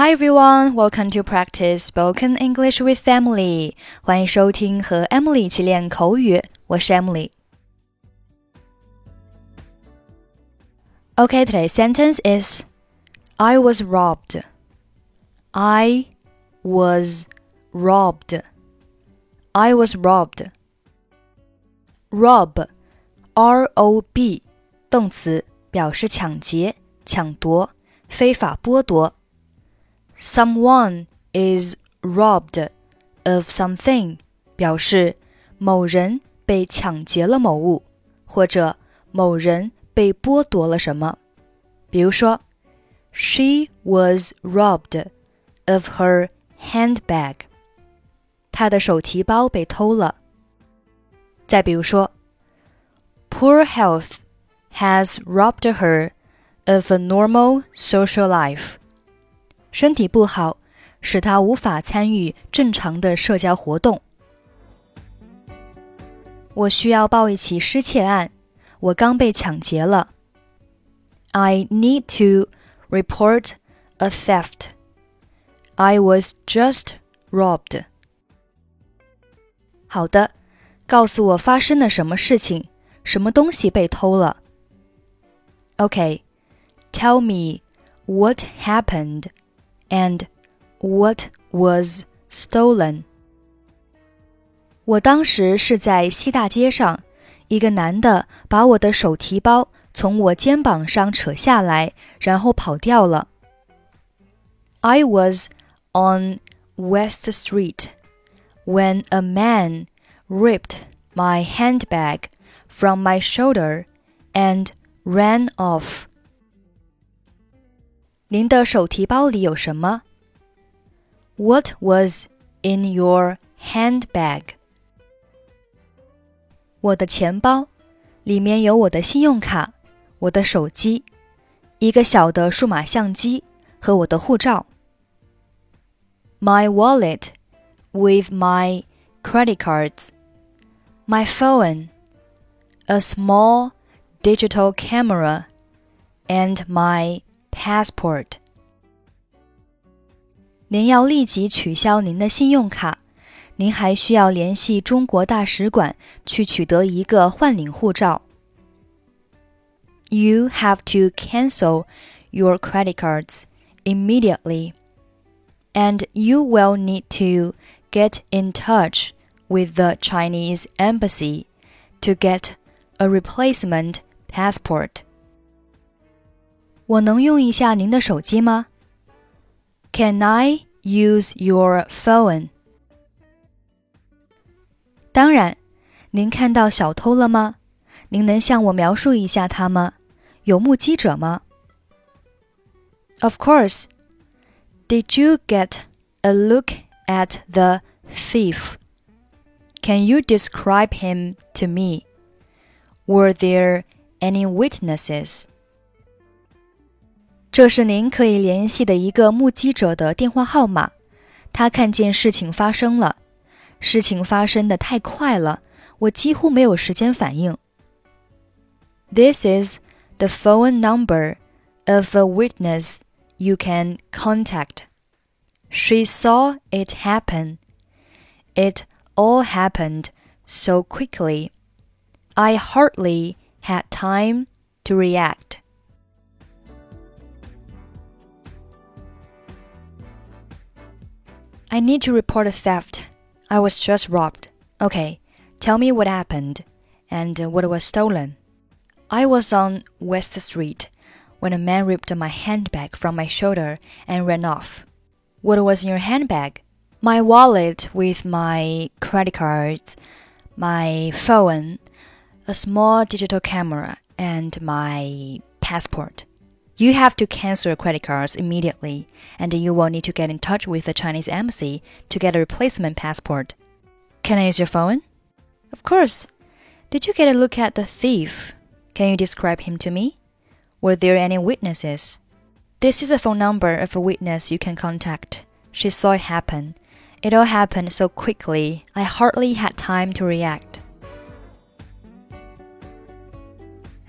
Hi everyone, welcome to practice spoken English with Emily. 欢迎收听和 Emily 一起练口语，我是 Emily。Okay, today's sentence is I was robbed. I was robbed. I was robbed. Rob, R O B，动词，表示抢劫、抢夺、非法剥夺。 Someone is robbed of something，表示某人被抢劫了某物，或者某人被剥夺了什么。比如说，She was robbed of her handbag。她的手提包被偷了。再比如说，Poor health has robbed her of a normal social life。 身体不好，使他无法参与正常的社交活动。我需要报一起失窃案，我刚被抢劫了。I need to report a theft. I was just robbed. 好的，告诉我发生了什么事情，什么东西被偷了。Okay, tell me what happened and what was stolen. 我当时是在西大街上，一个男的把我的手提包从我肩膀上扯下来，然后跑掉了。I was on West Street when a man ripped my handbag from my shoulder and ran off. 您的手提包里有什么？What was in your handbag？我的钱包里面有我的信用卡、我的手机、一个小的数码相机和我的护照。My wallet with my credit cards, my phone, a small digital camera, and my passport。您要立即取消您的信用卡，您还需要联系中国大使馆去取得一个换领护照。You have to cancel your credit cards immediately, and you will need to get in touch with the Chinese embassy to get a replacement passport. 我能用一下您的手机吗？Can I use your phone？当然，您看到小偷了吗？您能向我描述一下他吗？有目击者吗？Of course. Did you get a look at the thief? Can you describe him to me? Were there any witnesses? 这是您可以联系的一个目击者的电话号码。他看见事情发生了，事情发生的太快了，我几乎没有时间反应。This is the phone number of a witness you can contact. She saw it happen. It all happened so quickly. I hardly had time to react. I need to report a theft. I was just robbed. Okay, tell me what happened and what was stolen. I was on West Street when a man ripped my handbag from my shoulder and ran off. What was in your handbag? My wallet with my credit cards, my phone, a small digital camera, and my passport. You have to cancel your credit cards immediately, and you will need to get in touch with the Chinese embassy to get a replacement passport. Can I use your phone? Of course. Did you get a look at the thief? Can you describe him to me? Were there any witnesses? This is a phone number of a witness you can contact. She saw it happen. It all happened so quickly, I hardly had time to react.